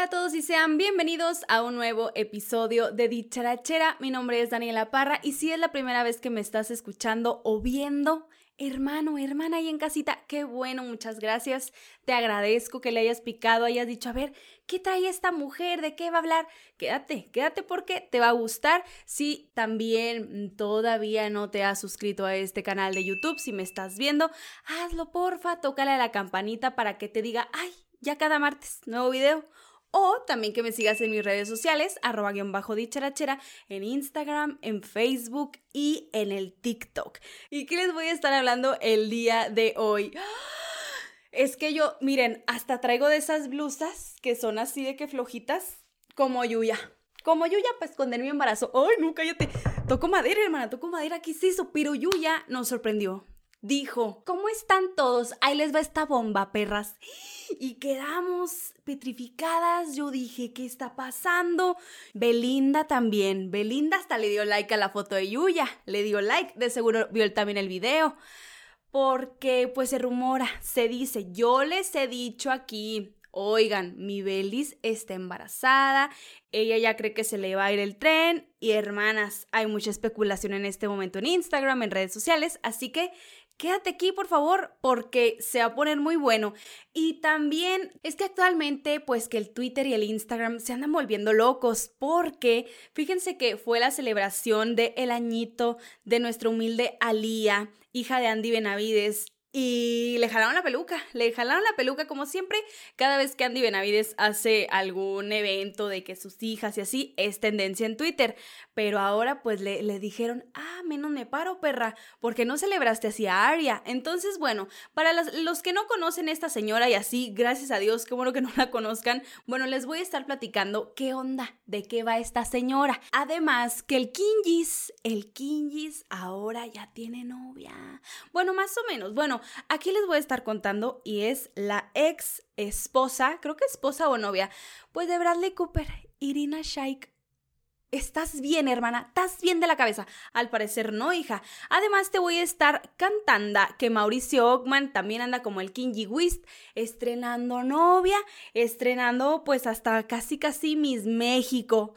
Hola a todos y sean bienvenidos a un nuevo episodio de Dicharachera. Mi nombre es Daniela Parra y si es la primera vez que me estás escuchando o viendo, hermano, hermana ahí en casita, qué bueno, muchas gracias. Te agradezco que le hayas picado, hayas dicho, a ver, ¿qué trae esta mujer? ¿De qué va a hablar? Quédate, quédate porque te va a gustar. Si también todavía no te has suscrito a este canal de YouTube, si me estás viendo, hazlo porfa, tócale a la campanita para que te diga, ay, ya cada martes, nuevo video. O también que me sigas en mis redes sociales, arroba guion bajo dicharachera, en Instagram, en Facebook y en el TikTok. ¿Y qué les voy a estar hablando el día de hoy? Es que yo, miren, hasta traigo de esas blusas que son así de que flojitas, como Yuya. Como Yuya para esconder mi embarazo. ¡Ay, no, cállate! Toco madera, hermana, toco madera, ¿qué es eso? Pero Yuya nos sorprendió dijo, ¿cómo están todos? Ahí les va esta bomba, perras. Y quedamos petrificadas. Yo dije, ¿qué está pasando? Belinda también. Belinda hasta le dio like a la foto de Yuya. Le dio like. De seguro vio también el video. Porque pues se rumora, se dice, yo les he dicho aquí, Oigan, mi Belis está embarazada, ella ya cree que se le va a ir el tren y hermanas, hay mucha especulación en este momento en Instagram, en redes sociales, así que quédate aquí por favor porque se va a poner muy bueno. Y también es que actualmente pues que el Twitter y el Instagram se andan volviendo locos porque fíjense que fue la celebración de el añito de nuestra humilde Alía, hija de Andy Benavides, y le jalaron la peluca, le jalaron la peluca como siempre. Cada vez que Andy Benavides hace algún evento de que sus hijas y así, es tendencia en Twitter. Pero ahora pues le, le dijeron, ah, menos me paro, perra, porque no celebraste así a Aria. Entonces, bueno, para los, que no conocen a esta señora y así, gracias a Dios, qué bueno que no la conozcan, bueno, les voy a estar platicando qué onda, de qué va esta señora. Además, que el Kingis, el Kingis ahora ya tiene novia. Bueno, más o menos, bueno, aquí les voy a estar contando y es la ex esposa, creo que esposa o novia, pues de Bradley Cooper, Irina Shayk. Estás bien, hermana, estás bien de la cabeza. Al parecer no, hija. Además, te voy a estar cantando que Mauricio Ockman también anda como el King Wist, estrenando novia, estrenando pues hasta casi casi Miss México.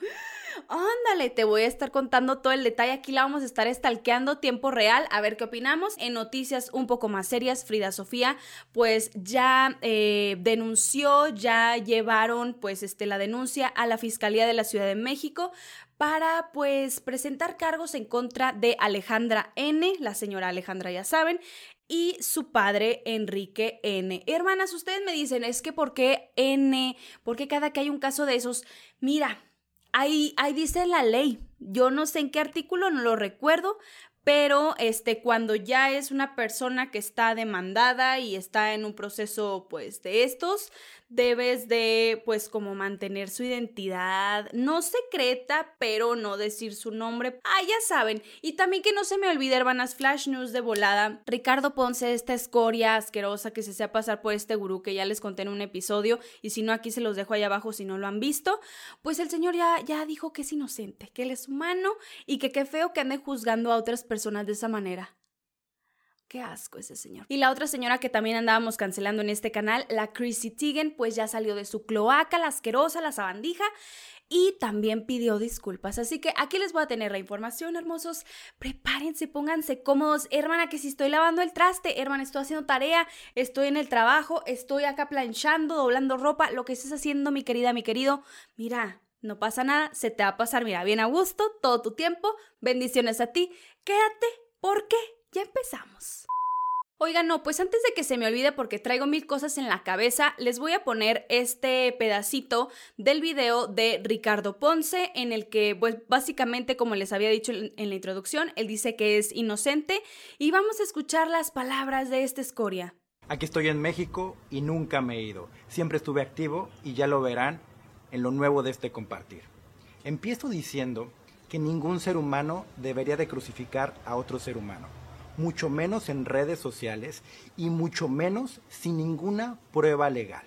Ándale, te voy a estar contando todo el detalle. Aquí la vamos a estar estalqueando tiempo real, a ver qué opinamos. En noticias un poco más serias, Frida Sofía, pues ya eh, denunció, ya llevaron pues este, la denuncia a la Fiscalía de la Ciudad de México para pues presentar cargos en contra de Alejandra N, la señora Alejandra ya saben, y su padre Enrique N. Hermanas, ustedes me dicen, es que ¿por qué N? ¿Por qué cada que hay un caso de esos? Mira, Ahí, ahí dice la ley. Yo no sé en qué artículo, no lo recuerdo, pero este cuando ya es una persona que está demandada y está en un proceso pues de estos debes de pues como mantener su identidad no secreta pero no decir su nombre. Ah ya saben. Y también que no se me olvide hermanas flash news de volada. Ricardo Ponce esta escoria asquerosa que se sea pasar por este gurú que ya les conté en un episodio y si no aquí se los dejo ahí abajo si no lo han visto. Pues el señor ya ya dijo que es inocente que él es humano y que qué feo que ande juzgando a otras personas personas de esa manera. Qué asco ese señor. Y la otra señora que también andábamos cancelando en este canal, la Chrissy Teigen, pues ya salió de su cloaca, la asquerosa, la sabandija, y también pidió disculpas. Así que aquí les voy a tener la información, hermosos. Prepárense, pónganse cómodos. Hermana, que si estoy lavando el traste, hermana, estoy haciendo tarea, estoy en el trabajo, estoy acá planchando, doblando ropa, lo que estés haciendo, mi querida, mi querido. Mira, no pasa nada, se te va a pasar, mira, bien a gusto, todo tu tiempo. Bendiciones a ti. Quédate porque ya empezamos. Oigan, no, pues antes de que se me olvide porque traigo mil cosas en la cabeza, les voy a poner este pedacito del video de Ricardo Ponce en el que, pues básicamente, como les había dicho en la introducción, él dice que es inocente y vamos a escuchar las palabras de esta escoria. Aquí estoy en México y nunca me he ido. Siempre estuve activo y ya lo verán en lo nuevo de este compartir. Empiezo diciendo que ningún ser humano debería de crucificar a otro ser humano, mucho menos en redes sociales y mucho menos sin ninguna prueba legal.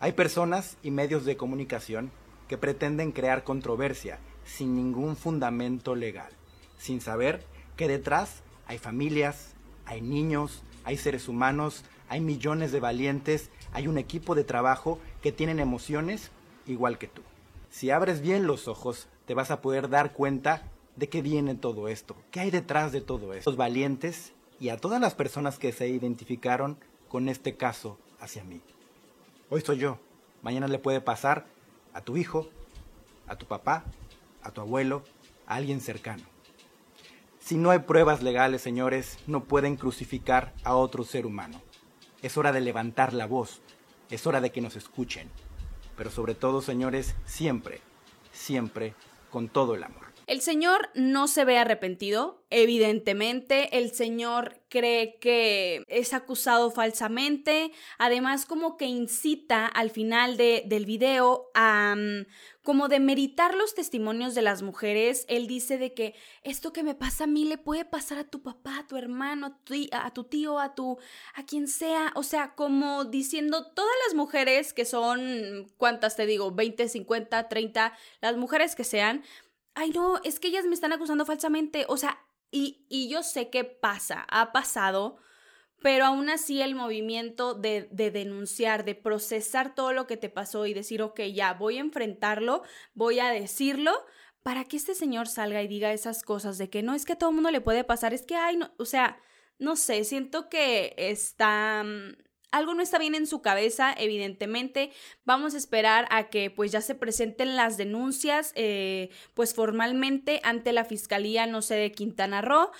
Hay personas y medios de comunicación que pretenden crear controversia sin ningún fundamento legal, sin saber que detrás hay familias, hay niños, hay seres humanos, hay millones de valientes, hay un equipo de trabajo que tienen emociones igual que tú. Si abres bien los ojos, te vas a poder dar cuenta de qué viene todo esto, qué hay detrás de todo esto. Los valientes y a todas las personas que se identificaron con este caso hacia mí. Hoy soy yo, mañana le puede pasar a tu hijo, a tu papá, a tu abuelo, a alguien cercano. Si no hay pruebas legales, señores, no pueden crucificar a otro ser humano. Es hora de levantar la voz, es hora de que nos escuchen. Pero sobre todo, señores, siempre, siempre con todo el amor. El Señor no se ve arrepentido, evidentemente. El Señor cree que es acusado falsamente. Además, como que incita al final de, del video a mm, como de meritar los testimonios de las mujeres. Él dice de que esto que me pasa a mí le puede pasar a tu papá, a tu hermano, a tu, a tu tío, a tu, a quien sea. O sea, como diciendo todas las mujeres que son, ¿cuántas te digo? 20, 50, 30, las mujeres que sean ay no, es que ellas me están acusando falsamente, o sea, y, y yo sé qué pasa, ha pasado, pero aún así el movimiento de, de, denunciar, de procesar todo lo que te pasó y decir, ok, ya, voy a enfrentarlo, voy a decirlo, para que este señor salga y diga esas cosas de que no es que a todo mundo le puede pasar, es que, ay, no, o sea, no sé, siento que está, mm, algo no está bien en su cabeza, evidentemente. Vamos a esperar a que pues ya se presenten las denuncias eh, pues formalmente ante la Fiscalía, no sé, de Quintana Roo.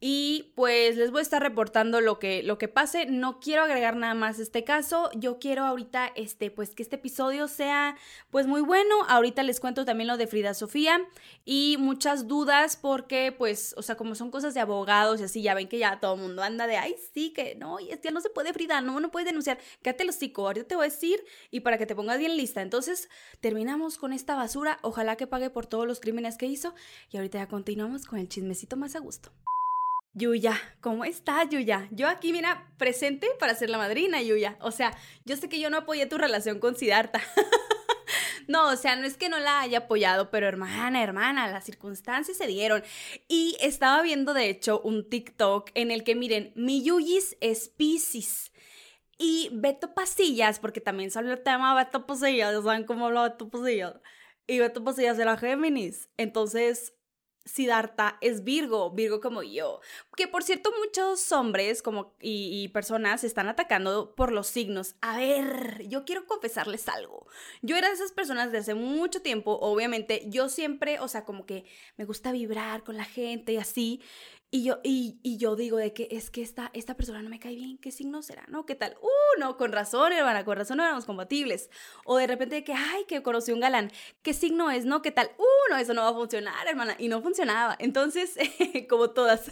Y pues les voy a estar reportando lo que, lo que pase. No quiero agregar nada más este caso. Yo quiero ahorita, este, pues que este episodio sea pues muy bueno. Ahorita les cuento también lo de Frida Sofía y muchas dudas porque pues, o sea, como son cosas de abogados y así, ya ven que ya todo el mundo anda de, ay, sí, que no, y ya no se puede Frida, no, no puedes denunciar. Quédate los psico, ahorita te voy a decir y para que te pongas bien lista. Entonces, terminamos con esta basura. Ojalá que pague por todos los crímenes que hizo y ahorita ya continuamos con el chismecito más a gusto. Yuya, ¿cómo estás, Yuya? Yo aquí, mira, presente para ser la madrina, Yuya. O sea, yo sé que yo no apoyé tu relación con Siddhartha. no, o sea, no es que no la haya apoyado, pero hermana, hermana, las circunstancias se dieron. Y estaba viendo, de hecho, un TikTok en el que, miren, mi Yuyis es Pisces. Y Beto Pasillas, porque también salió el tema Beto Pasillas, ¿saben cómo habla Beto Pasillas? Y Beto Pasillas era Géminis. Entonces, Siddhartha es Virgo, Virgo como yo. Que por cierto, muchos hombres como, y, personas están atacando por los signos. A ver, yo quiero confesarles algo. Yo era de esas personas de hace mucho tiempo, obviamente, yo siempre, o sea, como que me gusta vibrar con la gente y así. Y yo, y, y, yo digo de que es que esta, esta persona no me cae bien, ¿qué signo será? ¿No? ¿Qué tal? Uh, no, con razón, hermana, con razón no éramos compatibles. O de repente de que, ay, que conocí un galán, ¿qué signo es? ¿No? ¿Qué tal? Uh, no, eso no va a funcionar, hermana. Y no funcionaba. Entonces, como todas.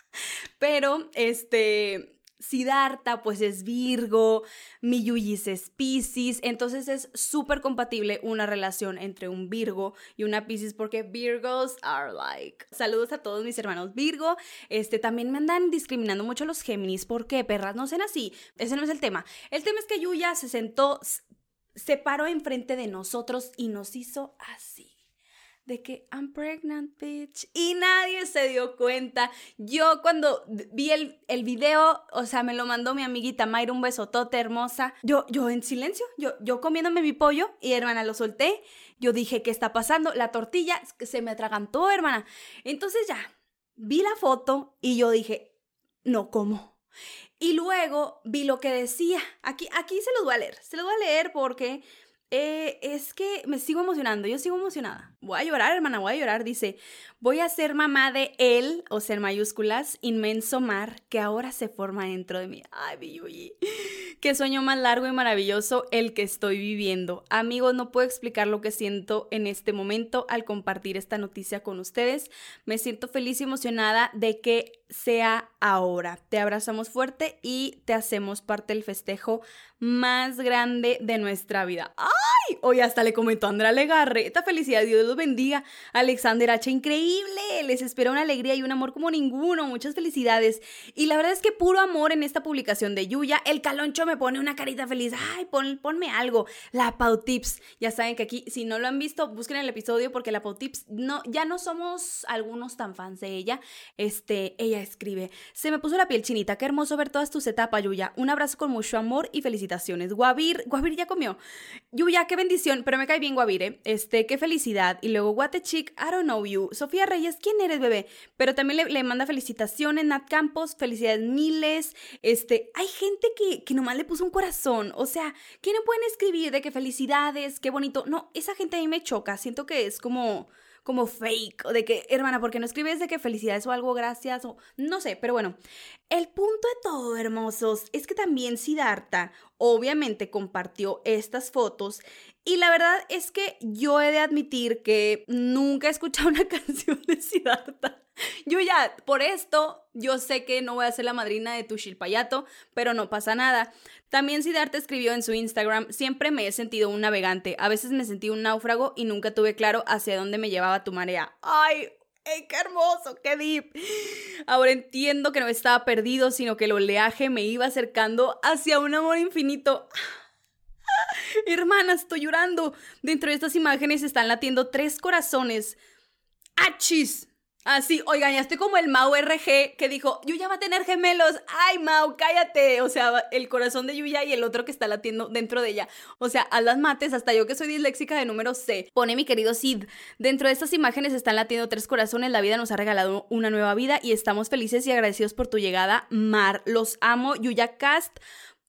Pero, este, Siddhartha pues es Virgo, Miyuyis es Pisces, entonces es súper compatible una relación entre un Virgo y una Pisces porque Virgos are like. Saludos a todos mis hermanos Virgo, este también me andan discriminando mucho los Géminis, ¿por qué perras? No sean así, ese no es el tema. El tema es que Yuya se sentó, se paró enfrente de nosotros y nos hizo así de que I'm pregnant, bitch. Y nadie se dio cuenta. Yo cuando vi el, el video, o sea, me lo mandó mi amiguita Mayra, un besotote hermosa. Yo, yo en silencio, yo, yo comiéndome mi pollo y hermana lo solté. Yo dije, ¿qué está pasando? La tortilla se me atragantó, hermana. Entonces ya, vi la foto y yo dije, no como. Y luego vi lo que decía. Aquí, aquí se los voy a leer. Se los voy a leer porque eh, es que me sigo emocionando, yo sigo emocionada. Voy a llorar, hermana, voy a llorar. Dice, voy a ser mamá de él, o ser mayúsculas, inmenso mar que ahora se forma dentro de mí. Ay, mi Qué sueño más largo y maravilloso el que estoy viviendo. Amigos, no puedo explicar lo que siento en este momento al compartir esta noticia con ustedes. Me siento feliz y emocionada de que sea ahora. Te abrazamos fuerte y te hacemos parte del festejo más grande de nuestra vida. ¡Ay! Hoy hasta le comentó Andrea Legarreta. Felicidad, Dios los bendiga. Alexander H. Increíble. Les espera una alegría y un amor como ninguno. Muchas felicidades. Y la verdad es que puro amor en esta publicación de Yuya. El caloncho me pone una carita feliz. Ay, ponme algo. La Pau Tips. Ya saben que aquí, si no lo han visto, busquen el episodio porque la Pau Tips no, ya no somos algunos tan fans de ella. Este, ella escribe. Se me puso la piel chinita. Qué hermoso ver todas tus etapas, Yuya. Un abrazo con mucho amor y felicitaciones. Guavir, Guavir ya comió. Yuya, qué bendición, pero me cae bien Guavire. Este, qué felicidad. Y luego, what a chick, I don't know you. Sofía Reyes, ¿quién eres, bebé? Pero también le, manda felicitaciones, Nat Campos, felicidades miles. Este, hay gente que, que nomás le puso un corazón. O sea, que no pueden escribir de que felicidades, qué bonito. No, esa gente a mí me choca. Siento que es como como fake, o de que, hermana, ¿por qué no escribes de que felicidades o algo, gracias? O no sé, pero bueno, el punto de todo, hermosos, es que también Siddhartha obviamente compartió estas fotos y la verdad es que yo he de admitir que nunca he escuchado una canción de Siddhartha. Yo ya, por esto, yo sé que no voy a ser la madrina de tu Shilpayato, pero no pasa nada. También Siddhartha escribió en su Instagram, siempre me he sentido un navegante, a veces me sentí un náufrago y nunca tuve claro hacia dónde me llevaba tu marea. ¡Ay! qué hermoso! ¡Qué deep! Ahora entiendo que no estaba perdido, sino que el oleaje me iba acercando hacia un amor infinito. Hermana, estoy llorando. Dentro de estas imágenes están latiendo tres corazones. ¡Achis! Así, oigan, ya estoy como el Mau RG que dijo, Yuya va a tener gemelos. Ay, Mau, cállate. O sea, el corazón de Yuya y el otro que está latiendo dentro de ella. O sea, a las mates, hasta yo que soy disléxica de número C. Pone mi querido Sid. Dentro de estas imágenes están latiendo tres corazones. La vida nos ha regalado una nueva vida y estamos felices y agradecidos por tu llegada, Mar. Los amo. Yuya Cast.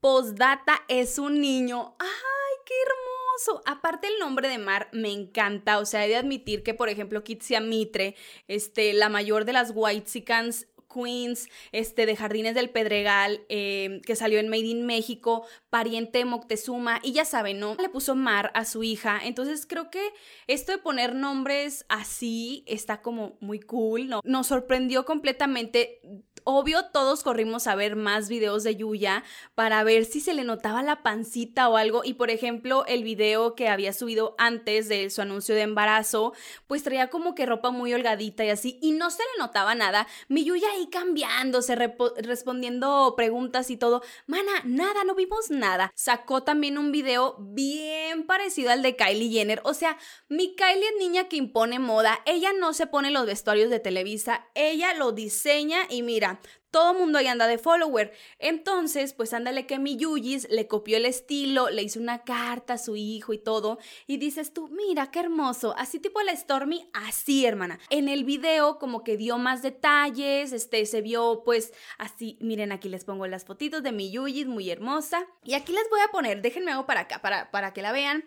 Postdata es un niño. ¡Ay, qué hermoso! Aparte el nombre de Mar me encanta, o sea, he de admitir que, por ejemplo, Kitsia Mitre, este, la mayor de las Whitesicans Queens, este, de Jardines del Pedregal, em, que salió en Made in México, pariente de Moctezuma, y ya saben, ¿no? Le puso Mar a su hija, entonces creo que esto de poner nombres así está como muy cool, ¿no? Nos sorprendió completamente Obvio, todos corrimos a ver más videos de Yuya para ver si se le notaba la pancita o algo. Y por ejemplo, el video que había subido antes de su anuncio de embarazo, pues traía como que ropa muy holgadita y así, y no se le notaba nada. Mi Yuya ahí cambiándose, respondiendo preguntas y todo. Mana, nada, no vimos nada. Sacó también un video bien parecido al de Kylie Jenner. O sea, mi Kylie es niña que impone moda. Ella no se pone los vestuarios de Televisa, ella lo diseña y mira todo mundo ahí anda de follower. Entonces, pues ándale que mi Yuyis le copió el estilo, le hizo una carta a su hijo y todo. Y dices tú, mira qué hermoso. Así tipo la Stormy, así, hermana. En el video como que dio más detalles, este, se vio pues así. Miren, aquí les pongo las fotitos de mi Yuyis, muy hermosa. Y aquí les voy a poner, déjenme algo para acá, para, para que la vean.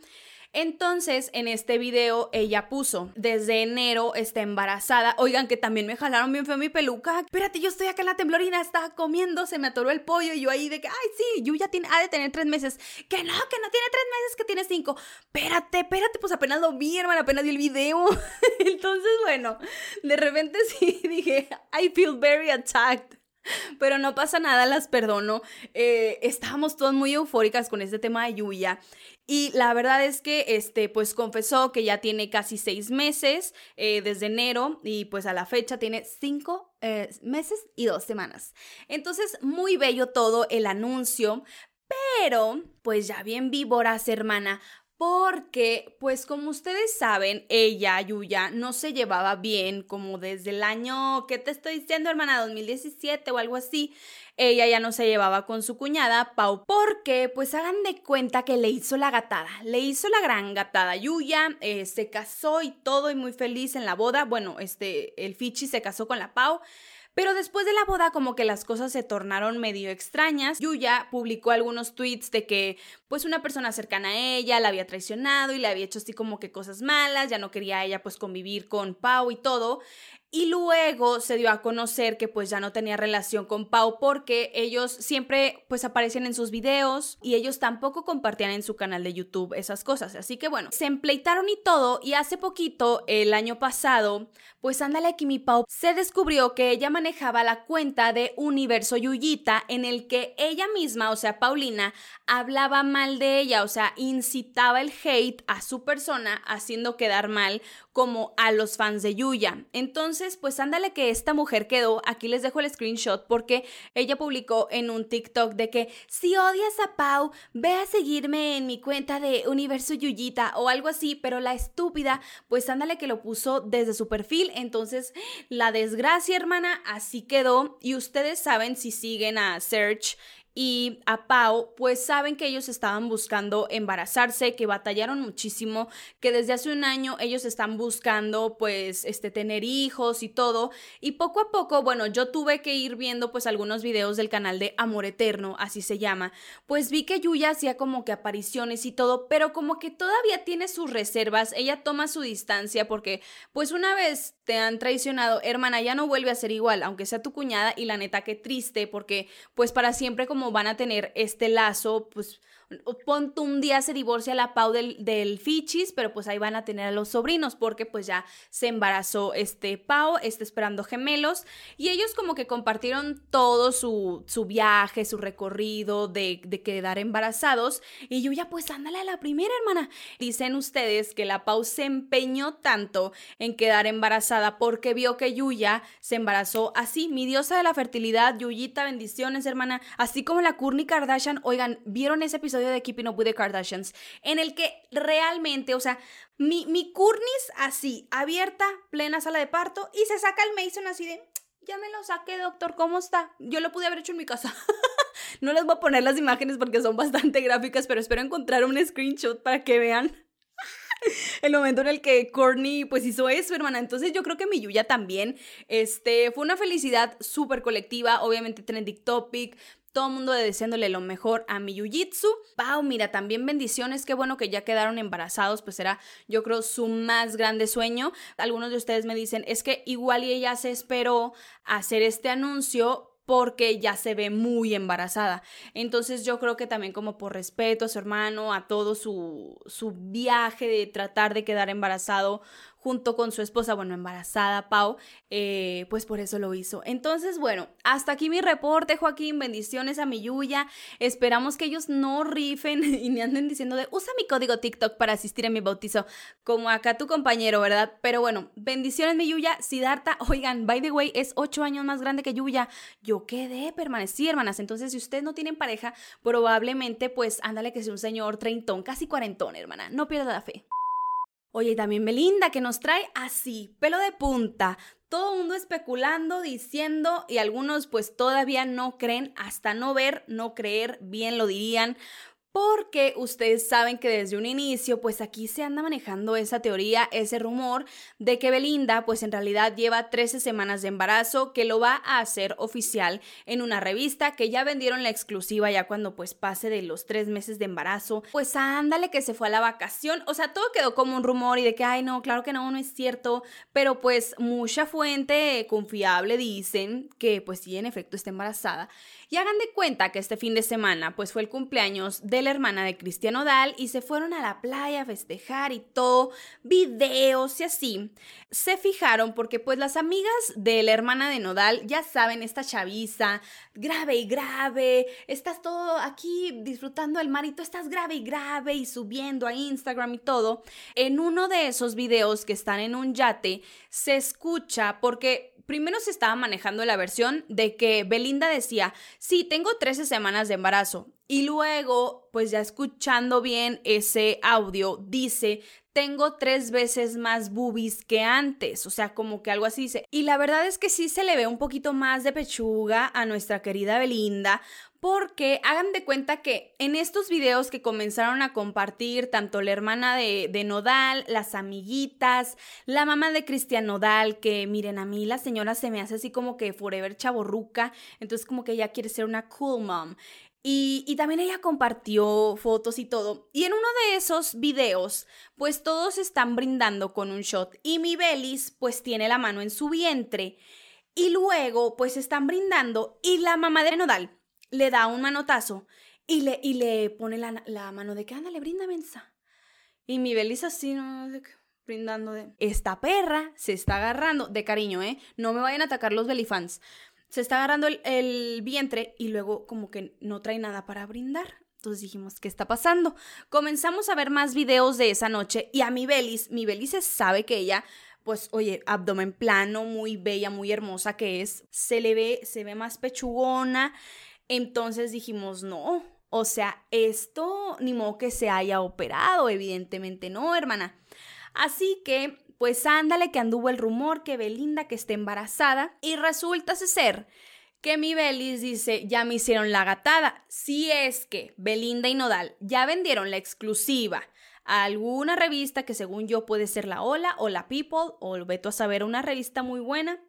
Entonces, en este video ella puso, desde enero está embarazada. Oigan, que también me jalaron bien feo mi peluca. Espérate, yo estoy acá en la temblorina, estaba comiendo, se me atoró el pollo y yo ahí de que, ay, sí, Yuya tiene, ha de tener tres meses. Que no, que no tiene tres meses, que tiene cinco. Espérate, espérate, pues apenas lo vi, hermano, apenas vi el video. Entonces, bueno, de repente sí dije, I feel very attacked. Pero no pasa nada, las perdono. Eh, estábamos todas muy eufóricas con este tema de Yuya. Y la verdad es que, este, pues confesó que ya tiene casi seis meses eh, desde enero y pues a la fecha tiene cinco eh, meses y dos semanas. Entonces, muy bello todo el anuncio. Pero, pues ya bien víboras, hermana, porque, pues como ustedes saben, ella, Yuya, no se llevaba bien como desde el año, ¿qué te estoy diciendo, hermana? 2017 o algo así. Ella ya no se llevaba con su cuñada, Pau, porque, pues hagan de cuenta que le hizo la gatada, le hizo la gran gatada. Yuya eh, se casó y todo y muy feliz en la boda. Bueno, este, el Fichi se casó con la Pau. Pero después de la boda como que las cosas se tornaron medio extrañas. Yuya publicó algunos tweets de que pues una persona cercana a ella la había traicionado y le había hecho así como que cosas malas, ya no quería ella pues convivir con Pau y todo. Y luego se dio a conocer que pues ya no tenía relación con Pau porque ellos siempre pues aparecían en sus videos y ellos tampoco compartían en su canal de YouTube esas cosas. Así que bueno, se empleitaron y todo y hace poquito, el año pasado, pues ándale aquí mi Pau, se descubrió que ella manejaba la cuenta de Universo Yuyita en el que ella misma, o sea, Paulina, hablaba mal de ella, o sea, incitaba el hate a su persona haciendo quedar mal como a los fans de Yuya. Entonces, pues ándale que esta mujer quedó, aquí les dejo el screenshot porque ella publicó en un TikTok de que si odias a Pau, ve a seguirme en mi cuenta de Universo Yuyita o algo así, pero la estúpida, pues ándale que lo puso desde su perfil, entonces la desgracia hermana así quedó. Y ustedes saben si siguen a Search y a Pau, pues saben que ellos estaban buscando embarazarse, que batallaron muchísimo, que desde hace un año ellos están buscando pues este tener hijos y todo. Y poco a poco, bueno, yo tuve que ir viendo pues algunos videos del canal de Amor Eterno, así se llama. Pues vi que Yuya hacía como que apariciones y todo, pero como que todavía tiene sus reservas, ella toma su distancia porque pues una vez te han traicionado, hermana, ya no vuelve a ser igual, aunque sea tu cuñada y la neta que triste porque pues para siempre como van a tener este lazo, pues Ponte un día se divorcia la Pau del, Fichis, pero pues ahí van a tener a los sobrinos porque pues ya se embarazó este Pau, está esperando gemelos y ellos como que compartieron todo su, su viaje, su recorrido de, de, quedar embarazados y yo ya pues ándale a la primera hermana. Dicen ustedes que la Pau se empeñó tanto en quedar embarazada porque vio que Yuya se embarazó así, mi diosa de la fertilidad, Yuyita, bendiciones hermana, así como la Kourtney Kardashian, oigan, ¿vieron ese episodio? De Keeping Up with the Kardashians, en el que realmente, o sea, mi, mi así, abierta, plena sala de parto, y se saca el Mason así de, ya me lo saqué, doctor, ¿cómo está? Yo lo pude haber hecho en mi casa. no les voy a poner las imágenes porque son bastante gráficas, pero espero encontrar un screenshot para que vean el momento en el que Courtney pues hizo eso, hermana. Entonces yo creo que mi Yuya también, este, fue una felicidad súper colectiva, obviamente trending topic, todo el mundo deseándole lo mejor a mi Yujitsu. Pau, mira, también bendiciones, qué bueno que ya quedaron embarazados, pues era yo creo su más grande sueño. Algunos de ustedes me dicen, es que igual ella se esperó hacer este anuncio porque ya se ve muy embarazada. Entonces yo creo que también como por respeto a su hermano, a todo su, su viaje de tratar de quedar embarazado junto con su esposa, bueno, embarazada, Pau, eh, pues por eso lo hizo. Entonces, bueno, hasta aquí mi reporte, Joaquín, bendiciones a mi Yuya, esperamos que ellos no rifen y me anden diciendo de, usa mi código TikTok para asistir a mi bautizo, como acá tu compañero, ¿verdad? Pero bueno, bendiciones mi Yuya, Siddhartha, oigan, by the way, es ocho años más grande que Yuya, yo quedé, permanecí, hermanas, entonces si ustedes no tienen pareja, probablemente pues ándale que sea un señor treintón, casi cuarentón, hermana, no pierda la fe. Oye, también Belinda, que nos trae así, pelo de punta, todo el mundo especulando, diciendo, y algunos pues todavía no creen, hasta no ver, no creer, bien lo dirían, porque ustedes saben que desde un inicio, pues aquí se anda manejando esa teoría, ese rumor de que Belinda, pues en realidad lleva 13 semanas de embarazo, que lo va a hacer oficial en una revista, que ya vendieron la exclusiva ya cuando pues pase de los tres meses de embarazo. Pues ándale que se fue a la vacación, o sea, todo quedó como un rumor y de que, ay no, claro que no, no es cierto, pero pues mucha fuente confiable dicen que pues sí, en efecto está embarazada. Y hagan de cuenta que este fin de semana pues fue el cumpleaños de la hermana de Cristian Odal y se fueron a la playa a festejar y todo, videos y así. Se fijaron porque pues las amigas de la hermana de Nodal ya saben, esta chaviza, grave y grave, estás todo aquí disfrutando el mar y tú estás grave y grave y subiendo a Instagram y todo. En uno de esos videos que están en un yate se escucha porque primero se estaba manejando la versión de que Belinda decía, sí, tengo 13 semanas de embarazo. Y luego, pues ya escuchando bien ese audio, dice, tengo tres veces más boobies que antes, o sea, como que algo así dice. Y la verdad es que sí se le ve un poquito más de pechuga a nuestra querida Belinda, porque hagan de cuenta que en estos videos que comenzaron a compartir tanto la hermana de, Nodal, las amiguitas, la mamá de Cristian Nodal, que miren, a mí la señora se me hace así como que forever chaborruca, entonces como que ella quiere ser una cool mom. Y, también ella compartió fotos y todo. Y en uno de esos videos, pues todos están brindando con un shot. Y mi Belis, pues tiene la mano en su vientre. Y luego, pues están brindando. Y la mamá de Nodal le da un manotazo. Y le, y le pone la, la mano de que, ándale, brinda mensa. Y mi Belis así, ¿no? brindando de... Esta perra se está agarrando, de cariño, ¿eh? No me vayan a atacar los belifans se está agarrando el, vientre y luego como que no trae nada para brindar. Entonces dijimos, ¿qué está pasando? Comenzamos a ver más videos de esa noche y a mi Belis, mi Belis sabe que ella, pues, oye, abdomen plano, muy bella, muy hermosa que es, se le ve, se ve más pechugona. Entonces dijimos, no, o sea, esto ni modo que se haya operado, evidentemente no, hermana. Así que pues ándale que anduvo el rumor que Belinda que está embarazada y resulta ser que mi Belis dice, ya me hicieron la gatada. Si es que Belinda y Nodal ya vendieron la exclusiva a alguna revista que según yo puede ser la Hola o la People o Veto a saber una revista muy buena,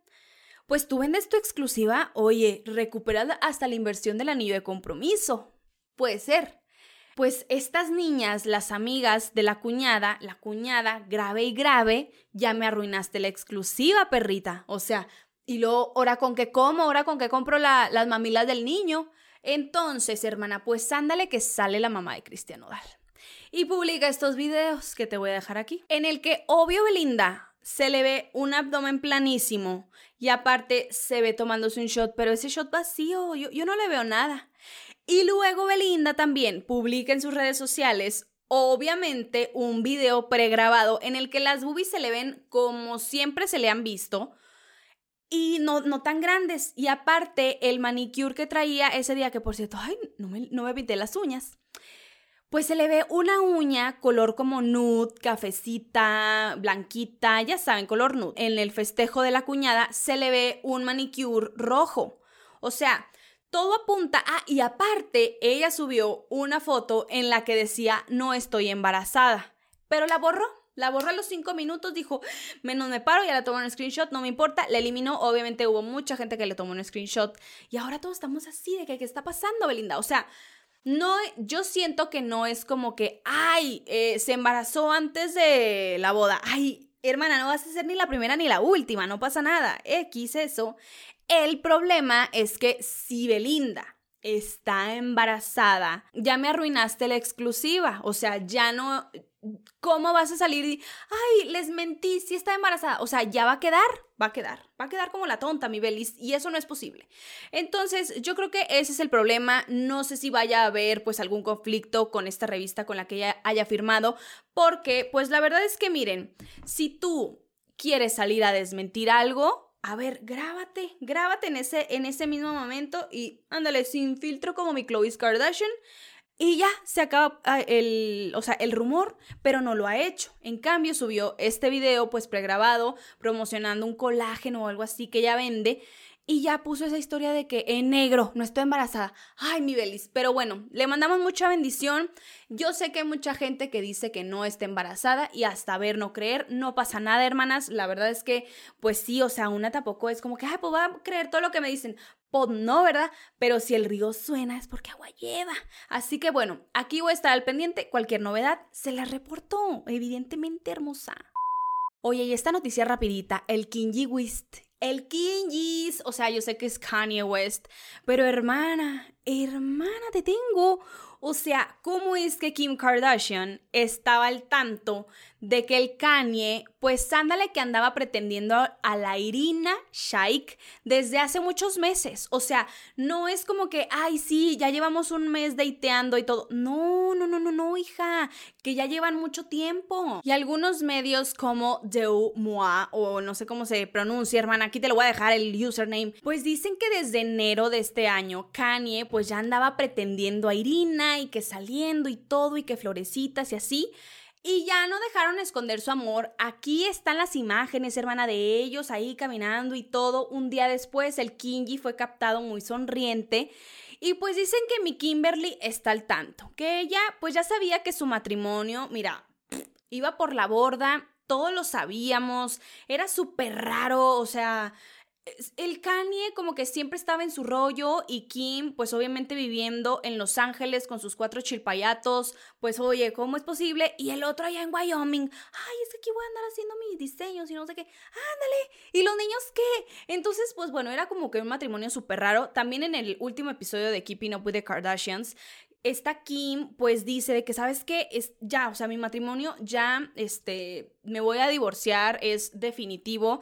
pues tú vendes tu exclusiva, oye, recuperada hasta la inversión del anillo de compromiso. Puede ser. Pues estas niñas, las amigas de la cuñada, la cuñada grave y grave, ya me arruinaste la exclusiva, perrita. O sea, y luego, ahora con qué como, ahora con qué compro las mamilas del niño. Entonces, hermana, pues ándale que sale la mamá de Cristian Odal. Y publica estos videos que te voy a dejar aquí, en el que obvio Belinda se le ve un abdomen planísimo y aparte se ve tomándose un shot, pero ese shot vacío, yo, yo no le veo nada. Y luego Belinda también publica en sus redes sociales obviamente un video pregrabado en el que las boobies se le ven como siempre se le han visto y no, no tan grandes. Y aparte el manicure que traía ese día, que por cierto, ay, no me, no me pinté las uñas, pues se le ve una uña color como nude, cafecita, blanquita, ya saben, color nude. En el festejo de la cuñada se le ve un manicure rojo. O sea, todo apunta Ah, y aparte, ella subió una foto en la que decía, no estoy embarazada, pero la borró. La borró a los cinco minutos, dijo, menos me paro, ya la tomó un screenshot, no me importa, la eliminó. Obviamente hubo mucha gente que le tomó un screenshot y ahora todos estamos así de que qué está pasando, Belinda. O sea, no, yo siento que no es como que, ay, eh, se embarazó antes de la boda. Ay, hermana, no vas a ser ni la primera ni la última, no pasa nada. X eso. El problema es que si Belinda está embarazada, ya me arruinaste la exclusiva. O sea, ya no, ¿Cómo vas a salir y, ay, les mentí, si está embarazada? O sea, ya va a quedar, va a quedar, va a quedar como la tonta, mi Belis, y eso no es posible. Entonces, yo creo que ese es el problema. No sé si vaya a haber, pues, algún conflicto con esta revista con la que ella haya firmado, porque, pues, la verdad es que, miren, si tú quieres salir a desmentir algo, a ver, grábate, grábate en ese, en ese mismo momento y ándale, sin filtro como mi Chloe Kardashian y ya se acaba ah, el, o sea, el rumor, pero no lo ha hecho. En cambio, subió este video pues pregrabado promocionando un colágeno o algo así que ella vende y ya puso esa historia de que en negro, no estoy embarazada. Ay, mi Belis. Pero bueno, le mandamos mucha bendición. Yo sé que hay mucha gente que dice que no está embarazada y hasta ver, no creer, no pasa nada, hermanas. La verdad es que, pues sí, o sea, una tampoco es como que, ay, pues voy a creer todo lo que me dicen. Pues no, ¿verdad? Pero si el río suena es porque agua lleva. Así que bueno, aquí voy a estar al pendiente. Cualquier novedad se la reportó. Evidentemente hermosa. Oye, y esta noticia rapidita, el Kinji Wist el Kingis, o sea, yo sé que es Kanye West, pero hermana, hermana, te tengo o sea, ¿cómo es que Kim Kardashian estaba al tanto de que el Kanye, pues ándale que andaba pretendiendo a la Irina Shayk desde hace muchos meses? O sea, no es como que, ay, sí, ya llevamos un mes dateando y todo. No, no, no, no, no, hija, que ya llevan mucho tiempo. Y algunos medios como Deux Moi, o no sé cómo se pronuncia, hermana, aquí te lo voy a dejar el username, pues dicen que desde enero de este año, Kanye, pues ya andaba pretendiendo a Irina y que saliendo y todo y que florecitas y así. Y ya no dejaron esconder su amor. Aquí están las imágenes, hermana, de ellos ahí caminando y todo. Un día después, el Kingy fue captado muy sonriente. Y pues dicen que mi Kimberly está al tanto. Que ella, pues ya sabía que su matrimonio, mira, iba por la borda. Todos lo sabíamos. Era súper raro. O sea, el Kanye como que siempre estaba en su rollo y Kim pues obviamente viviendo en Los Ángeles con sus cuatro chilpayatos, pues oye, ¿cómo es posible? Y el otro allá en Wyoming, ay, es que aquí voy a andar haciendo mis diseños y no sé qué, ándale, ¿y los niños qué? Entonces pues bueno, era como que un matrimonio súper raro. También en el último episodio de Keeping Up with the Kardashians, esta Kim pues dice de que, ¿sabes qué? Es ya, o sea, mi matrimonio ya, este, me voy a divorciar, es definitivo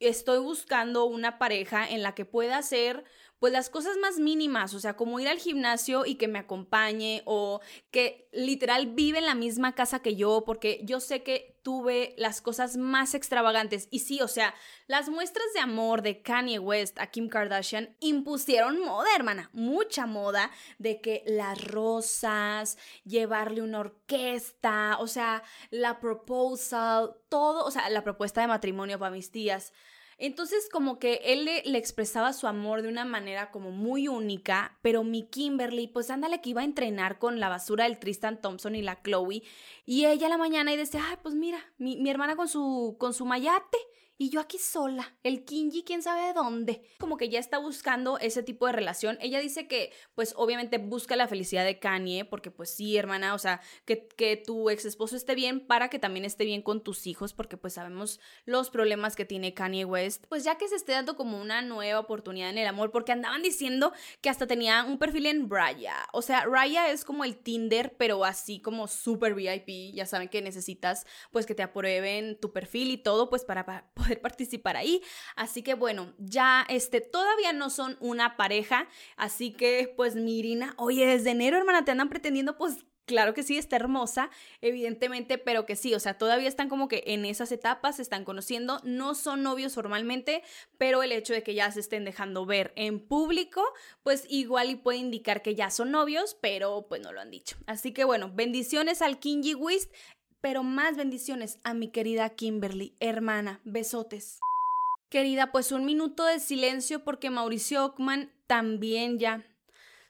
estoy buscando una pareja en la que pueda hacer pues las cosas más mínimas, o sea, como ir al gimnasio y que me acompañe o que literal vive en la misma casa que yo, porque yo sé que tuve las cosas más extravagantes. Y sí, o sea, las muestras de amor de Kanye West a Kim Kardashian impusieron moda, hermana, mucha moda de que las rosas, llevarle una orquesta, o sea, la proposal, todo, o sea, la propuesta de matrimonio para mis tías Entonces como que él le, expresaba su amor de una manera como muy única, pero mi Kimberly, pues ándale que iba a entrenar con la basura del Tristan Thompson y la Chloe, y ella a la mañana y decía, ay, pues mira, mi, mi hermana con su, con su mayate, y yo aquí sola, el Kinji quién sabe de dónde. Como que ya está buscando ese tipo de relación. Ella dice que pues obviamente busca la felicidad de Kanye porque pues sí, hermana, o sea, que, que tu ex esposo esté bien para que también esté bien con tus hijos porque pues sabemos los problemas que tiene Kanye West. Pues ya que se esté dando como una nueva oportunidad en el amor porque andaban diciendo que hasta tenía un perfil en Raya. O sea, Raya es como el Tinder pero así como super VIP. Ya saben que necesitas pues que te aprueben tu perfil y todo pues para participar ahí. Así que bueno, ya este, todavía no son una pareja, así que pues Mirina, oye, desde enero, hermana, te andan pretendiendo, pues claro que sí, está hermosa, evidentemente, pero que sí, o sea, todavía están como que en esas etapas, se están conociendo, no son novios formalmente, pero el hecho de que ya se estén dejando ver en público, pues igual y puede indicar que ya son novios, pero pues no lo han dicho. Así que bueno, bendiciones al Kinji Wist pero más bendiciones a mi querida Kimberly, hermana, besotes. Querida, pues un minuto de silencio porque Mauricio Ockman también ya.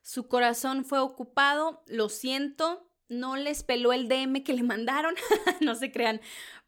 Su corazón fue ocupado, lo siento, no les peló el DM que le mandaron, no se crean,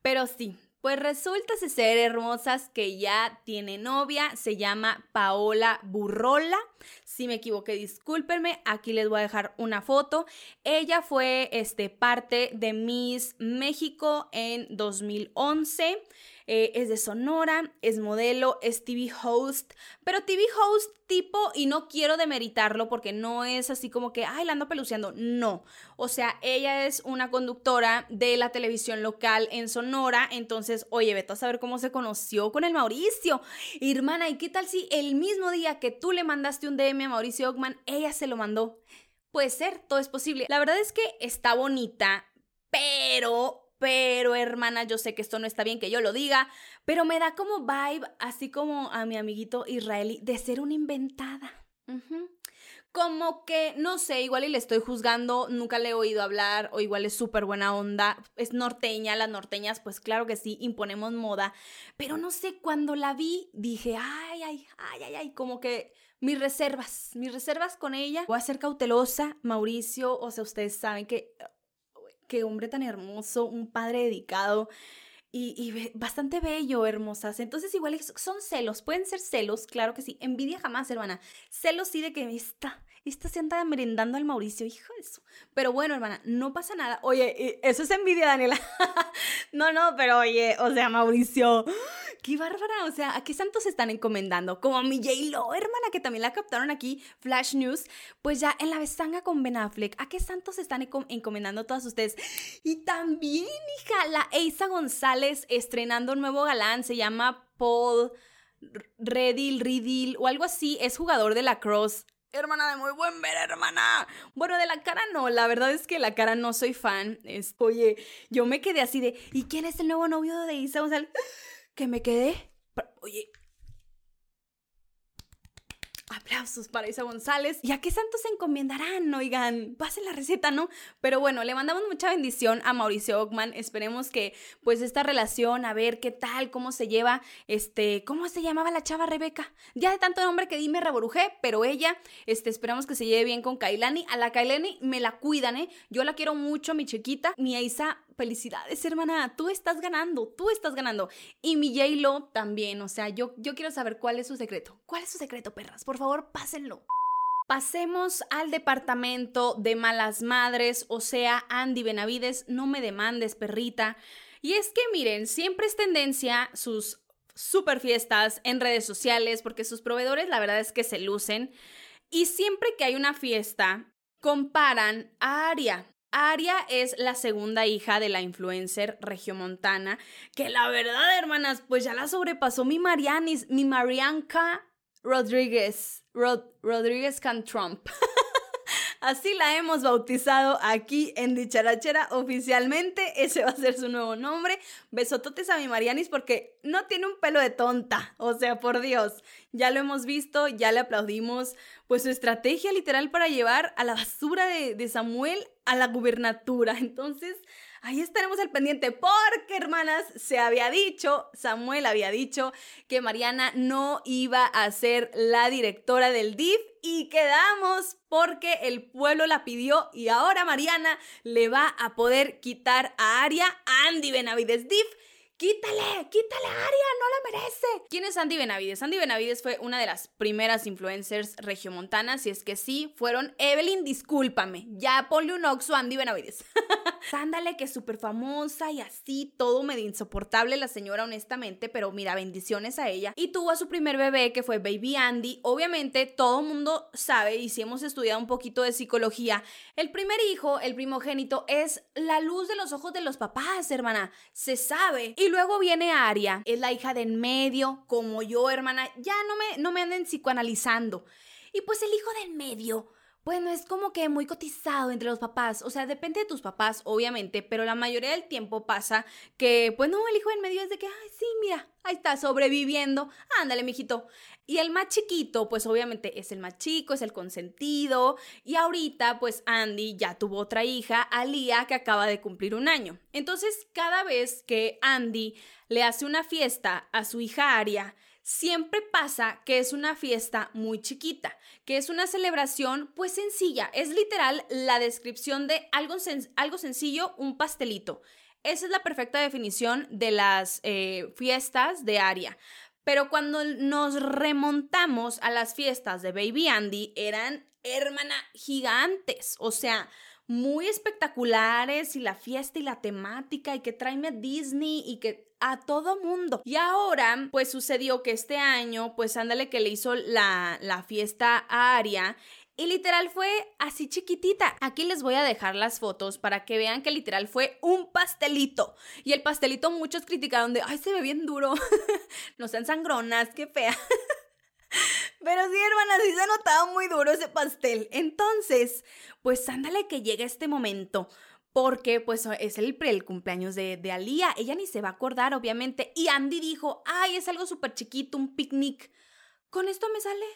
pero sí, pues resulta ser hermosas que ya tiene novia, se llama Paola Burrola. Si me equivoqué, discúlpenme, aquí les voy a dejar una foto. Ella fue este, parte de Miss México en 2011. Eh, es de Sonora, es modelo, es TV host, pero TV host tipo, y no quiero demeritarlo porque no es así como que, ay, la ando peluceando, no. O sea, ella es una conductora de la televisión local en Sonora, entonces, oye, vete a saber cómo se conoció con el Mauricio. Hermana, ¿y qué tal si el mismo día que tú le mandaste un DM a Mauricio Ockman, ella se lo mandó? Puede ser, todo es posible. La verdad es que está bonita, pero pero hermana, yo sé que esto no está bien que yo lo diga, pero me da como vibe, así como a mi amiguito israelí, de ser una inventada. Como que, no sé, igual y le estoy juzgando, nunca le he oído hablar, o igual es súper buena onda, es norteña, las norteñas, pues claro que sí, imponemos moda, pero no sé, cuando la vi, dije, ay, ay, ay, ay, ay, como que mis reservas, mis reservas con ella, voy a ser cautelosa, Mauricio, o sea, ustedes saben que qué hombre tan hermoso, un padre dedicado y, bastante bello, hermosas. Entonces, igual son celos, pueden ser celos, claro que sí. Envidia jamás, hermana. Celos sí de que está, esta se anda merendando al Mauricio, hijo de eso. Pero bueno, hermana, no pasa nada. Oye, eso es envidia, Daniela. no, no, pero oye, o sea, Mauricio, qué bárbara. O sea, ¿a qué santos se están encomendando? Como a mi J-Lo, hermana, que también la captaron aquí, Flash News. Pues ya en la besanga con Ben Affleck, ¿a qué santos se están encomendando todas ustedes? Y también, hija, la Eisa González estrenando un nuevo galán, se llama Paul. Redil, Ridil o algo así, es jugador de la Cross Hermana de muy buen ver, hermana. Bueno, de la cara no, la verdad es que la cara no soy fan. Es, oye, yo me quedé así de, ¿y quién es el nuevo novio de Isa González? Que me quedé. Oye, Aplausos para Isa González. ¿Y a qué santos se encomendarán? Oigan, pasen la receta, ¿no? Pero bueno, le mandamos mucha bendición a Mauricio Ockman. Esperemos que, pues, esta relación, a ver qué tal, cómo se lleva, este, ¿cómo se llamaba la chava Rebeca? Ya de tanto nombre que di me reborujé, pero ella, este, esperamos que se lleve bien con Kailani. A la Kailani me la cuidan, ¿eh? Yo la quiero mucho, mi chiquita. Mi Isa felicidades, hermana, tú estás ganando, tú estás ganando. Y mi J-Lo también, o sea, yo, yo quiero saber cuál es su secreto. ¿Cuál es su secreto, perras? Por favor, pásenlo. Pasemos al departamento de malas madres, o sea, Andy Benavides, no me demandes, perrita. Y es que miren, siempre es tendencia sus super fiestas en redes sociales, porque sus proveedores la verdad es que se lucen. Y siempre que hay una fiesta, comparan a Aria, Aria es la segunda hija de la influencer regiomontana, que la verdad, hermanas, pues ya la sobrepasó mi Marianis, mi Marianca Rodríguez, Rodríguez Can Trump. Así la hemos bautizado aquí en Dicharachera oficialmente. Ese va a ser su nuevo nombre. Besototes a mi Marianis porque no tiene un pelo de tonta. O sea, por Dios. Ya lo hemos visto, ya le aplaudimos. Pues su estrategia literal para llevar a la basura de, de Samuel a la gubernatura. Entonces, ahí estaremos al pendiente porque, hermanas, se había dicho, Samuel había dicho que Mariana no iba a ser la directora del DIF y quedamos porque el pueblo la pidió y ahora Mariana le va a poder quitar a Aria Andy Benavides DIF quítale, quítale a Aria, no la merece. ¿Quién es Andy Benavides? Andy Benavides fue una de las primeras influencers regiomontanas, y es que sí, fueron Evelyn, discúlpame, ya ponle un oxo a Andy Benavides. Ándale, que es súper famosa y así, todo medio insoportable la señora, honestamente, pero mira, bendiciones a ella. Y tuvo a su primer bebé, que fue Baby Andy. Obviamente, todo mundo sabe, y si hemos estudiado un poquito de psicología, el primer hijo, el primogénito, es la luz de los ojos de los papás, hermana. Se sabe. Y luego viene Aria, es la hija de en medio, como yo, hermana, ya no me, no me anden psicoanalizando. Y pues el hijo del medio, bueno, es como que muy cotizado entre los papás. O sea, depende de tus papás, obviamente, pero la mayoría del tiempo pasa que, pues no, el hijo del medio es de que, ay, sí, mira, ahí está sobreviviendo. Ándale, mijito. Y el más chiquito, pues obviamente es el más chico, es el consentido. Y ahorita, pues Andy ya tuvo otra hija, Alia, que acaba de cumplir un año. Entonces, cada vez que Andy le hace una fiesta a su hija Aria, siempre pasa que es una fiesta muy chiquita, que es una celebración pues sencilla. Es literal la descripción de algo, algo sencillo, un pastelito. Esa es la perfecta definición de las eh, fiestas de Aria. Pero cuando nos remontamos a las fiestas de Baby Andy, eran hermana gigantes, o sea, muy espectaculares y la fiesta y la temática y que tráeme Disney y que a todo mundo. Y ahora, pues sucedió que este año, pues ándale que le hizo la, la fiesta a Aria y literal fue así chiquitita. Aquí les voy a dejar las fotos para que vean que literal fue un pastelito. Y el pastelito muchos criticaron de, ay, se ve bien duro. no sean sangronas, qué fea. Pero sí, hermanas, sí se notaba muy duro ese pastel. Entonces, pues ándale que llega este momento. Porque pues es el, cumpleaños de, de Alía. Ella ni se va a acordar, obviamente. Y Andy dijo, ay, es algo súper chiquito, un picnic. Con esto me sale.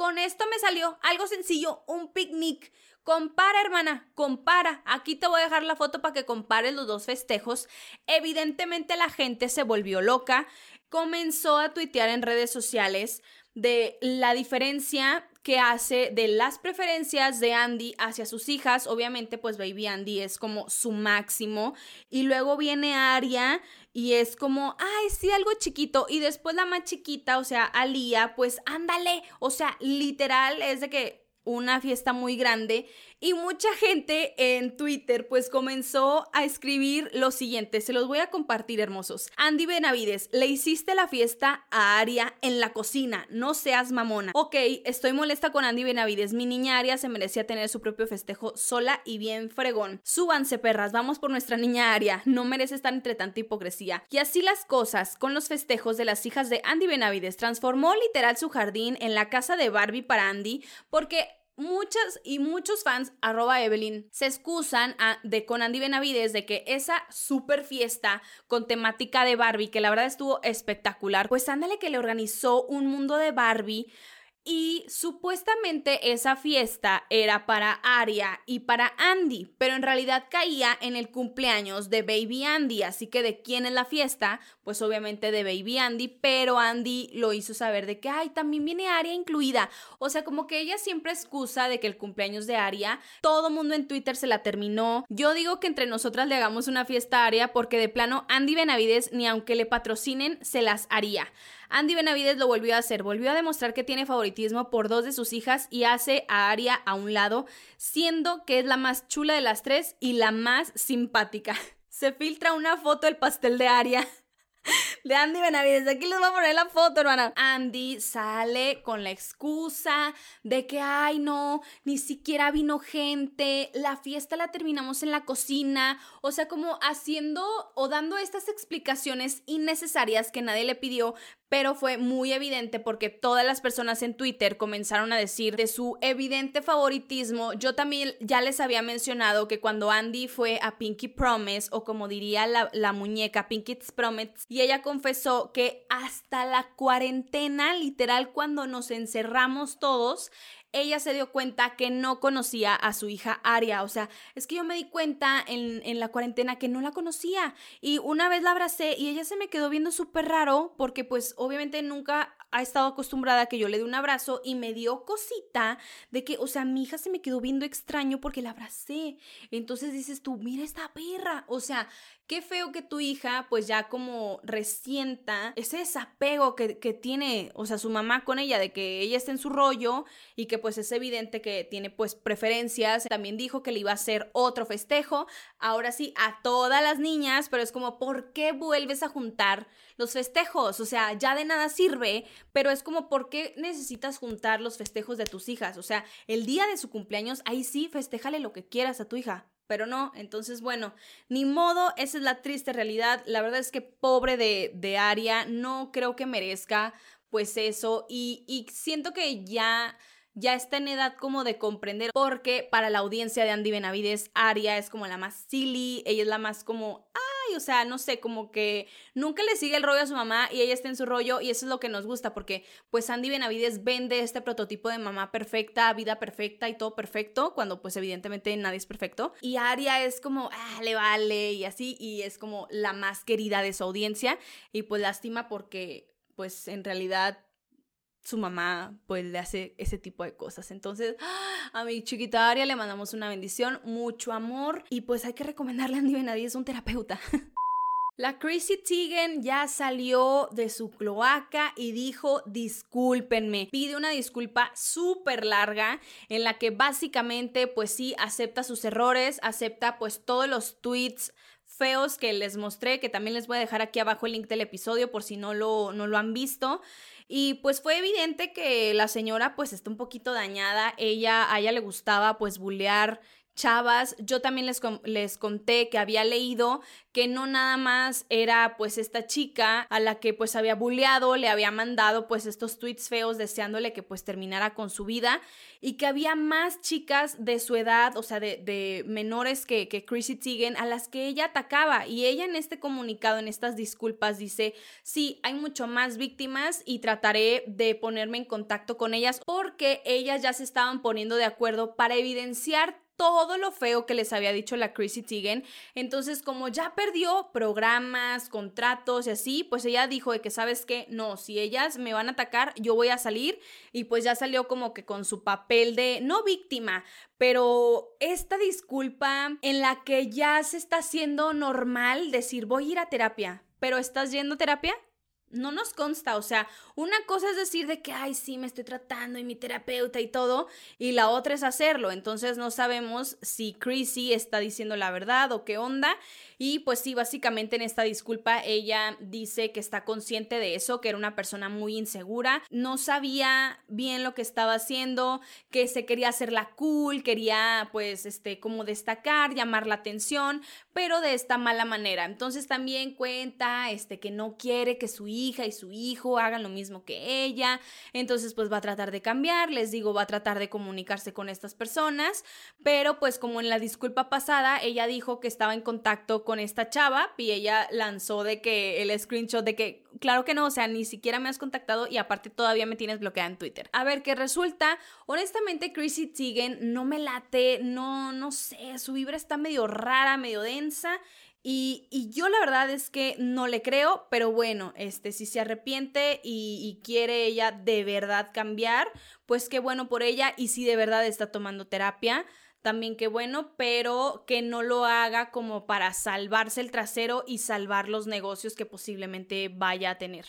Con esto me salió algo sencillo, un picnic. Compara, hermana, compara. Aquí te voy a dejar la foto para que compares los dos festejos. Evidentemente la gente se volvió loca, comenzó a tuitear en redes sociales de la diferencia que hace de las preferencias de Andy hacia sus hijas. Obviamente, pues Baby Andy es como su máximo. Y luego viene Aria y es como, ay, sí, algo chiquito. Y después la más chiquita, o sea, Alía, pues ándale. O sea, literal es de que una fiesta muy grande y mucha gente en Twitter pues comenzó a escribir lo siguiente, se los voy a compartir hermosos. Andy Benavides, le hiciste la fiesta a Aria en la cocina, no seas mamona. Ok, estoy molesta con Andy Benavides, mi niña Aria se merecía tener su propio festejo sola y bien fregón. Súbanse perras, vamos por nuestra niña Aria, no merece estar entre tanta hipocresía. Y así las cosas con los festejos de las hijas de Andy Benavides, transformó literal su jardín en la casa de Barbie para Andy porque muchas y muchos fans, arroba Evelyn, se excusan de con Andy Benavides de que esa super fiesta con temática de Barbie, que la verdad estuvo espectacular, pues ándale que le organizó un mundo de Barbie y supuestamente esa fiesta era para Aria y para Andy, pero en realidad caía en el cumpleaños de Baby Andy, así que de quién es la fiesta, pues obviamente de Baby Andy, pero Andy lo hizo saber de que, ay, también viene Aria incluida. O sea, como que ella siempre excusa de que el cumpleaños de Aria, todo mundo en Twitter se la terminó. Yo digo que entre nosotras le hagamos una fiesta a Aria porque de plano Andy Benavides ni aunque le patrocinen se las haría. Andy Benavides lo volvió a hacer, volvió a demostrar que tiene favoritismo por dos de sus hijas y hace a Aria a un lado, siendo que es la más chula de las tres y la más simpática. Se filtra una foto del pastel de Aria de Andy Benavides. Aquí les voy a poner la foto, hermana. Andy sale con la excusa de que, ay, no, ni siquiera vino gente, la fiesta la terminamos en la cocina. O sea, como haciendo o dando estas explicaciones innecesarias que nadie le pidió, pero fue muy evidente porque todas las personas en Twitter comenzaron a decir de su evidente favoritismo. Yo también ya les había mencionado que cuando Andy fue a Pinky Promise, o como diría la, la muñeca Pinky's Promise, y ella confesó que hasta la cuarentena, literal, cuando nos encerramos todos, ella se dio cuenta que no conocía a su hija Aria. O sea, es que yo me di cuenta en, en la cuarentena que no la conocía. Y una vez la abracé y ella se me quedó viendo súper raro porque pues obviamente nunca ha estado acostumbrada a que yo le dé un abrazo y me dio cosita de que, o sea, mi hija se me quedó viendo extraño porque la abracé. Entonces dices tú, mira esta perra. O sea, qué feo que tu hija pues ya como resienta ese desapego que, que, tiene, o sea, su mamá con ella, de que ella está en su rollo y que pues es evidente que tiene pues preferencias. También dijo que le iba a hacer otro festejo, ahora sí, a todas las niñas, pero es como, ¿por qué vuelves a juntar los festejos? O sea, ya de nada sirve, pero es como, ¿por qué necesitas juntar los festejos de tus hijas? O sea, el día de su cumpleaños, ahí sí, festéjale lo que quieras a tu hija pero no, entonces bueno, ni modo, esa es la triste realidad, la verdad es que pobre de, de Aria, no creo que merezca pues eso. Y, y siento que ya ya está en edad como de comprender, porque para la audiencia de Andy Benavides, Aria es como la más silly, ella es la más como, o sea, no sé, como que nunca le sigue el rollo a su mamá y ella está en su rollo y eso es lo que nos gusta, porque pues Andy Benavides vende este prototipo de mamá perfecta, vida perfecta y todo perfecto, cuando pues evidentemente nadie es perfecto. Y Aria es como, ah, le vale y así, y es como la más querida de su audiencia y pues lástima porque pues en realidad su mamá pues le hace ese tipo de cosas. Entonces, a mi chiquita Aria le mandamos una bendición, mucho amor y pues hay que recomendarle a Andy Benavides un terapeuta. La Chrissy Teigen ya salió de su cloaca y dijo discúlpenme. Pide una disculpa súper larga en la que básicamente pues sí acepta sus errores, acepta pues todos los tweets feos que les mostré, que también les voy a dejar aquí abajo el link del episodio por si no lo, no lo han visto. Y pues fue evidente que la señora pues está un poquito dañada, ella, a ella le gustaba pues bullear chavas. Yo también les, les conté que había leído que no nada más era pues esta chica a la que pues había bulleado, le había mandado pues estos tweets feos deseándole que pues terminara con su vida y que había más chicas de su edad, o sea, de, menores que, que Chrissy Teigen a las que ella atacaba y ella en este comunicado, en estas disculpas dice, sí, hay mucho más víctimas y trataré de ponerme en contacto con ellas porque ellas ya se estaban poniendo de acuerdo para evidenciar todo lo feo que les había dicho la Chrissy Teigen. Entonces, como ya perdió programas, contratos y así, pues ella dijo de que, ¿sabes qué? No, si ellas me van a atacar, yo voy a salir. Y pues ya salió como que con su papel de, no víctima, pero esta disculpa en la que ya se está haciendo normal decir, voy a ir a terapia, pero ¿estás yendo a terapia? No nos consta, o sea, una cosa es decir de que, ay, sí, me estoy tratando y mi terapeuta y todo, y la otra es hacerlo, entonces no sabemos si Chrissy está diciendo la verdad o qué onda, y pues sí, básicamente en esta disculpa ella dice que está consciente de eso, que era una persona muy insegura, no sabía bien lo que estaba haciendo, que se quería hacer la cool, quería pues este como destacar, llamar la atención, pero de esta mala manera. Entonces también cuenta este que no quiere que su hija y su hijo hagan lo mismo que ella, entonces pues va a tratar de cambiar, les digo, va a tratar de comunicarse con estas personas, pero pues como en la disculpa pasada ella dijo que estaba en contacto con con esta chava y ella lanzó de que el screenshot de que, claro que no, o sea, ni siquiera me has contactado y aparte todavía me tienes bloqueada en Twitter. A ver, qué resulta, honestamente Chrissy Teigen no me late, no, no sé, su vibra está medio rara, medio densa. Y, yo la verdad es que no le creo, pero bueno, este, si se arrepiente y, y, quiere ella de verdad cambiar, pues qué bueno por ella y si de verdad está tomando terapia, también qué bueno, pero que no lo haga como para salvarse el trasero y salvar los negocios que posiblemente vaya a tener.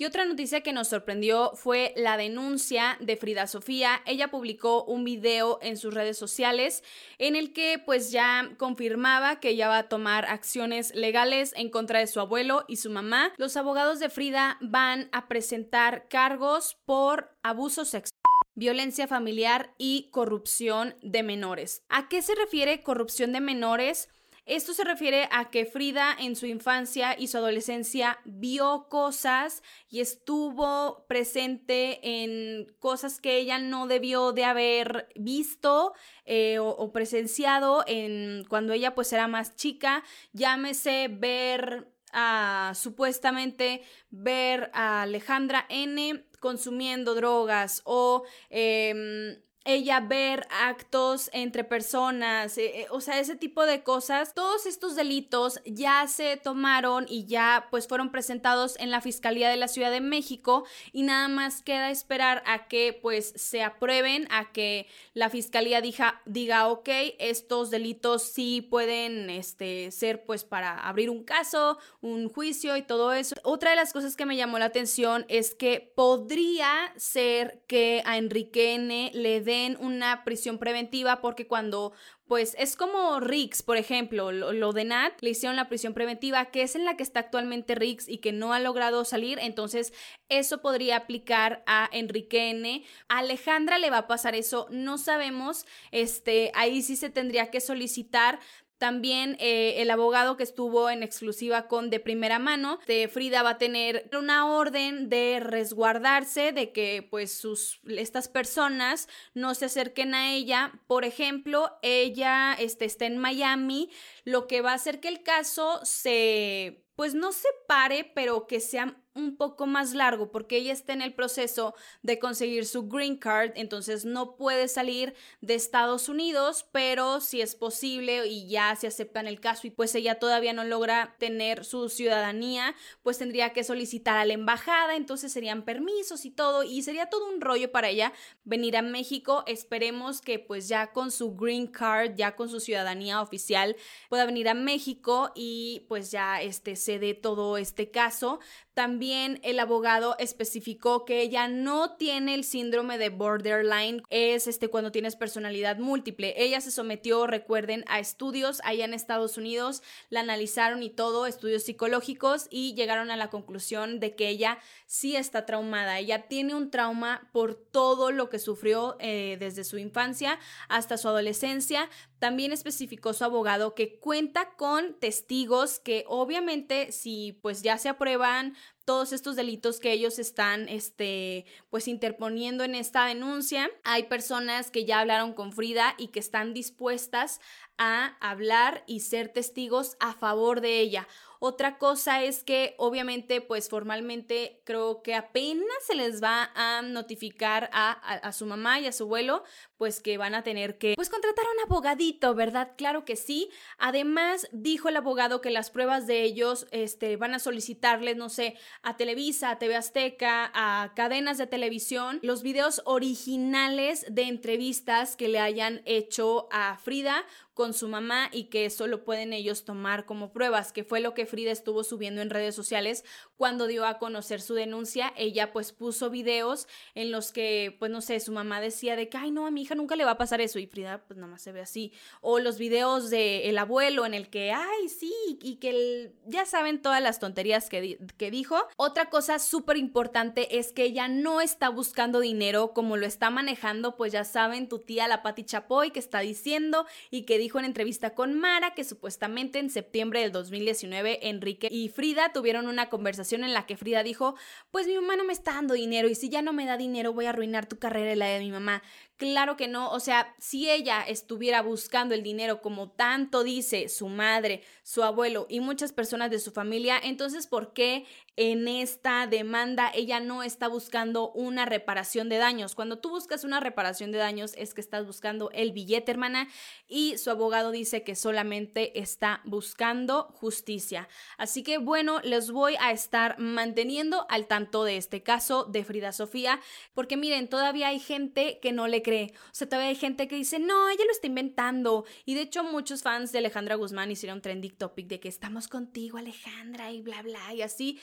Y otra noticia que nos sorprendió fue la denuncia de Frida Sofía. Ella publicó un video en sus redes sociales en el que pues ya confirmaba que ella va a tomar acciones legales en contra de su abuelo y su mamá. Los abogados de Frida van a presentar cargos por abuso sexual violencia familiar y corrupción de menores. ¿A qué se refiere corrupción de menores? Esto se refiere a que Frida en su infancia y su adolescencia vio cosas y estuvo presente en cosas que ella no debió de haber visto eh, o, presenciado en cuando ella pues era más chica. Llámese ver a supuestamente ver a Alejandra N consumiendo drogas o... Em, ella ver actos entre personas, eh, eh, o sea, ese tipo de cosas. Todos estos delitos ya se tomaron y ya pues fueron presentados en la Fiscalía de la Ciudad de México y nada más queda esperar a que pues se aprueben, a que la Fiscalía diga, diga ok, estos delitos sí pueden este, ser pues para abrir un caso, un juicio y todo eso. Otra de las cosas que me llamó la atención es que podría ser que a Enrique N le den una prisión preventiva porque cuando pues es como Riggs, por ejemplo, lo, de Nat, le hicieron la prisión preventiva, que es en la que está actualmente Riggs y que no ha logrado salir, entonces eso podría aplicar a Enrique N. A Alejandra le va a pasar eso, no sabemos, este, ahí sí se tendría que solicitar también eh, el abogado que estuvo en exclusiva con de primera mano, de Frida va a tener una orden de resguardarse, de que pues sus, estas personas no se acerquen a ella. Por ejemplo, ella este, está en Miami, lo que va a hacer que el caso se, pues no se pare, pero que sea un poco más largo porque ella está en el proceso de conseguir su green card, entonces no puede salir de Estados Unidos, pero si es posible y ya se acepta en el caso y pues ella todavía no logra tener su ciudadanía, pues tendría que solicitar a la embajada, entonces serían permisos y todo y sería todo un rollo para ella venir a México. Esperemos que pues ya con su green card, ya con su ciudadanía oficial pueda venir a México y pues ya este se dé todo este caso. También el abogado especificó que ella no tiene el síndrome de borderline, es este cuando tienes personalidad múltiple. Ella se sometió, recuerden, a estudios allá en Estados Unidos, la analizaron y todo, estudios psicológicos y llegaron a la conclusión de que ella sí está traumada. Ella tiene un trauma por todo lo que sufrió eh, desde su infancia hasta su adolescencia, también especificó su abogado que cuenta con testigos que obviamente si pues ya se aprueban todos estos delitos que ellos están este pues interponiendo en esta denuncia, hay personas que ya hablaron con Frida y que están dispuestas a hablar y ser testigos a favor de ella. Otra cosa es que obviamente pues formalmente creo que apenas se les va a notificar a, su mamá y a su abuelo pues que van a tener que pues contratar a un abogadito, ¿verdad? Claro que sí. Además dijo el abogado que las pruebas de ellos este, van a solicitarles, no sé, a Televisa, a TV Azteca, a cadenas de televisión, los videos originales de entrevistas que le hayan hecho a Frida con su mamá y que eso lo pueden ellos tomar como pruebas, que fue lo que Frida estuvo subiendo en redes sociales cuando dio a conocer su denuncia. Ella pues puso videos en los que, pues no sé, su mamá decía de que, ay no, a mi hija nunca le va a pasar eso y Frida pues nada más se ve así. O los videos de el abuelo en el que, ay sí, y que ya saben todas las tonterías que, que dijo. Otra cosa súper importante es que ella no está buscando dinero como lo está manejando, pues ya saben, tu tía la Pati Chapoy que está diciendo y que dijo dijo en entrevista con Mara que supuestamente en septiembre del 2019 Enrique y Frida tuvieron una conversación en la que Frida dijo, pues mi mamá no me está dando dinero y si ya no me da dinero voy a arruinar tu carrera y la de mi mamá. Claro que no, o sea, si ella estuviera buscando el dinero como tanto dice su madre, su abuelo y muchas personas de su familia, entonces ¿por qué en esta demanda ella no está buscando una reparación de daños? Cuando tú buscas una reparación de daños es que estás buscando el billete, hermana, y su abogado dice que solamente está buscando justicia. Así que bueno, les voy a estar manteniendo al tanto de este caso de Frida Sofía, porque miren, todavía hay gente que no le cree o sea, todavía hay gente que dice, no, ella lo está inventando. Y de hecho, muchos fans de Alejandra Guzmán hicieron trending topic de que estamos contigo, Alejandra, y bla, bla, y así.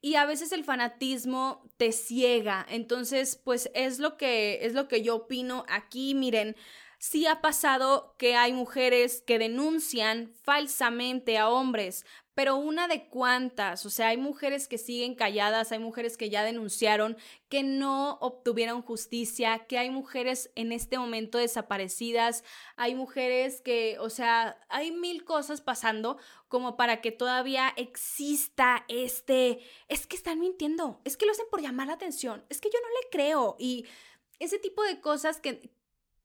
Y a veces el fanatismo te ciega. Entonces, pues es lo que, es lo que yo opino aquí. Miren, sí ha pasado que hay mujeres que denuncian falsamente a hombres, pero una de cuantas, o sea, hay mujeres que siguen calladas, hay mujeres que ya denunciaron, que no obtuvieron justicia, que hay mujeres en este momento desaparecidas, hay mujeres que, o sea, hay mil cosas pasando como para que todavía exista este, es que están mintiendo, es que lo hacen por llamar la atención, es que yo no le creo y ese tipo de cosas que,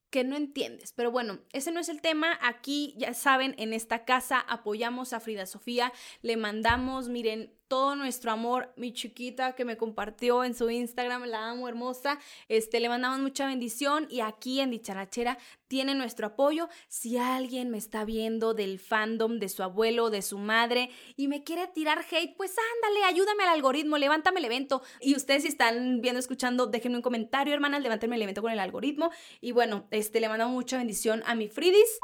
que no entiendes. Pero bueno, ese no es el tema. Aquí, ya saben, en esta casa apoyamos a Frida Sofía, le mandamos, miren, todo nuestro amor, mi chiquita que me compartió en su Instagram, la amo hermosa, este, le mandamos mucha bendición y aquí en Dicharachera tiene nuestro apoyo. Si alguien me está viendo del fandom de su abuelo, de su madre y me quiere tirar hate, pues ándale, ayúdame al algoritmo, levántame el evento. Y ustedes si están viendo, escuchando, déjenme un comentario, hermanas, levántame el evento con el algoritmo. Y bueno, este, le mandamos mucha bendición a mi Fridis.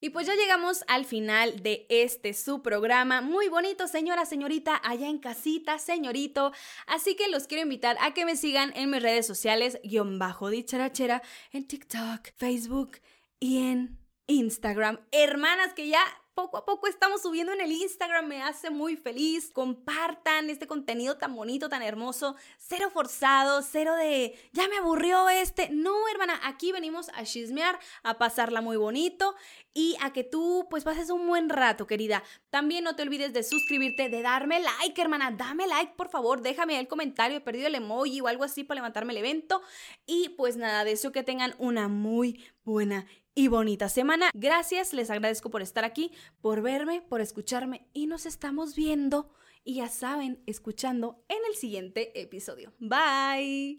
Y pues ya llegamos al final de este su programa. Muy bonito, señora, señorita, allá en casita, señorito. Así que los quiero invitar a que me sigan en mis redes sociales, guion bajo dicharachera, en TikTok, Facebook y en Instagram. Hermanas, que ya poco a poco estamos subiendo en el Instagram, me hace muy feliz. Compartan este contenido tan bonito, tan hermoso, cero forzado, cero de ya me aburrió este. No, hermana, aquí venimos a chismear, a pasarla muy bonito y a que tú pues pases un buen rato, querida. También no te olvides de suscribirte, de darme like, hermana, dame like, por favor, déjame el comentario, he perdido el emoji o algo así para levantarme el evento. Y pues nada, deseo que tengan una muy buena y bonita semana. Gracias, les agradezco por estar aquí, por verme, por escucharme y nos estamos viendo y ya saben, escuchando en el siguiente episodio. Bye.